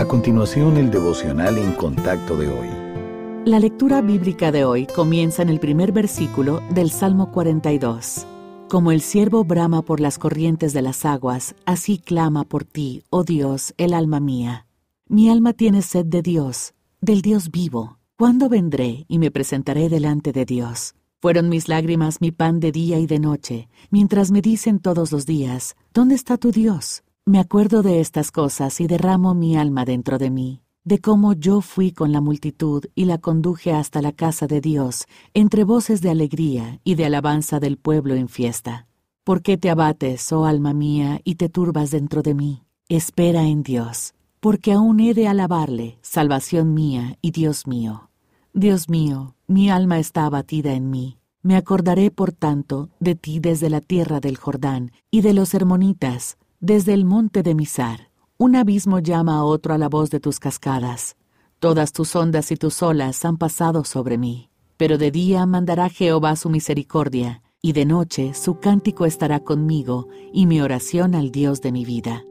A continuación, el devocional en contacto de hoy. La lectura bíblica de hoy comienza en el primer versículo del Salmo 42. Como el siervo brama por las corrientes de las aguas, así clama por ti, oh Dios, el alma mía. Mi alma tiene sed de Dios, del Dios vivo. ¿Cuándo vendré y me presentaré delante de Dios? Fueron mis lágrimas mi pan de día y de noche, mientras me dicen todos los días, ¿dónde está tu Dios? Me acuerdo de estas cosas y derramo mi alma dentro de mí, de cómo yo fui con la multitud y la conduje hasta la casa de Dios, entre voces de alegría y de alabanza del pueblo en fiesta. ¿Por qué te abates, oh alma mía, y te turbas dentro de mí? Espera en Dios, porque aún he de alabarle, salvación mía y Dios mío. Dios mío, mi alma está abatida en mí. Me acordaré, por tanto, de ti desde la tierra del Jordán y de los hermonitas, desde el monte de Misar, un abismo llama a otro a la voz de tus cascadas. Todas tus ondas y tus olas han pasado sobre mí. Pero de día mandará Jehová su misericordia, y de noche su cántico estará conmigo, y mi oración al Dios de mi vida.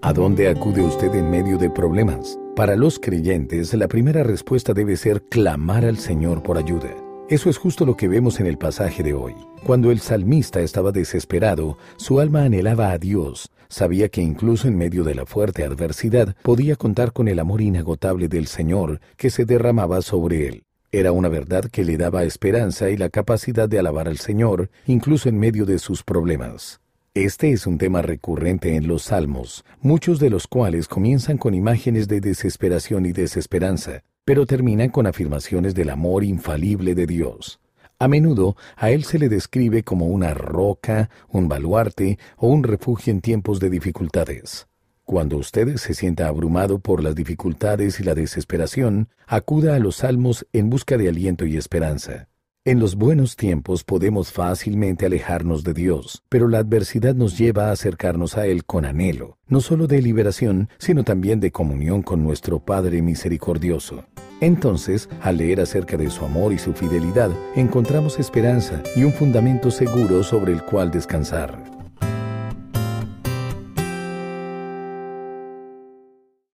¿A dónde acude usted en medio de problemas? Para los creyentes, la primera respuesta debe ser clamar al Señor por ayuda. Eso es justo lo que vemos en el pasaje de hoy. Cuando el salmista estaba desesperado, su alma anhelaba a Dios. Sabía que incluso en medio de la fuerte adversidad podía contar con el amor inagotable del Señor que se derramaba sobre él. Era una verdad que le daba esperanza y la capacidad de alabar al Señor, incluso en medio de sus problemas. Este es un tema recurrente en los salmos, muchos de los cuales comienzan con imágenes de desesperación y desesperanza, pero terminan con afirmaciones del amor infalible de Dios. A menudo a Él se le describe como una roca, un baluarte o un refugio en tiempos de dificultades. Cuando usted se sienta abrumado por las dificultades y la desesperación, acuda a los salmos en busca de aliento y esperanza. En los buenos tiempos podemos fácilmente alejarnos de Dios, pero la adversidad nos lleva a acercarnos a Él con anhelo, no solo de liberación, sino también de comunión con nuestro Padre misericordioso. Entonces, al leer acerca de su amor y su fidelidad, encontramos esperanza y un fundamento seguro sobre el cual descansar.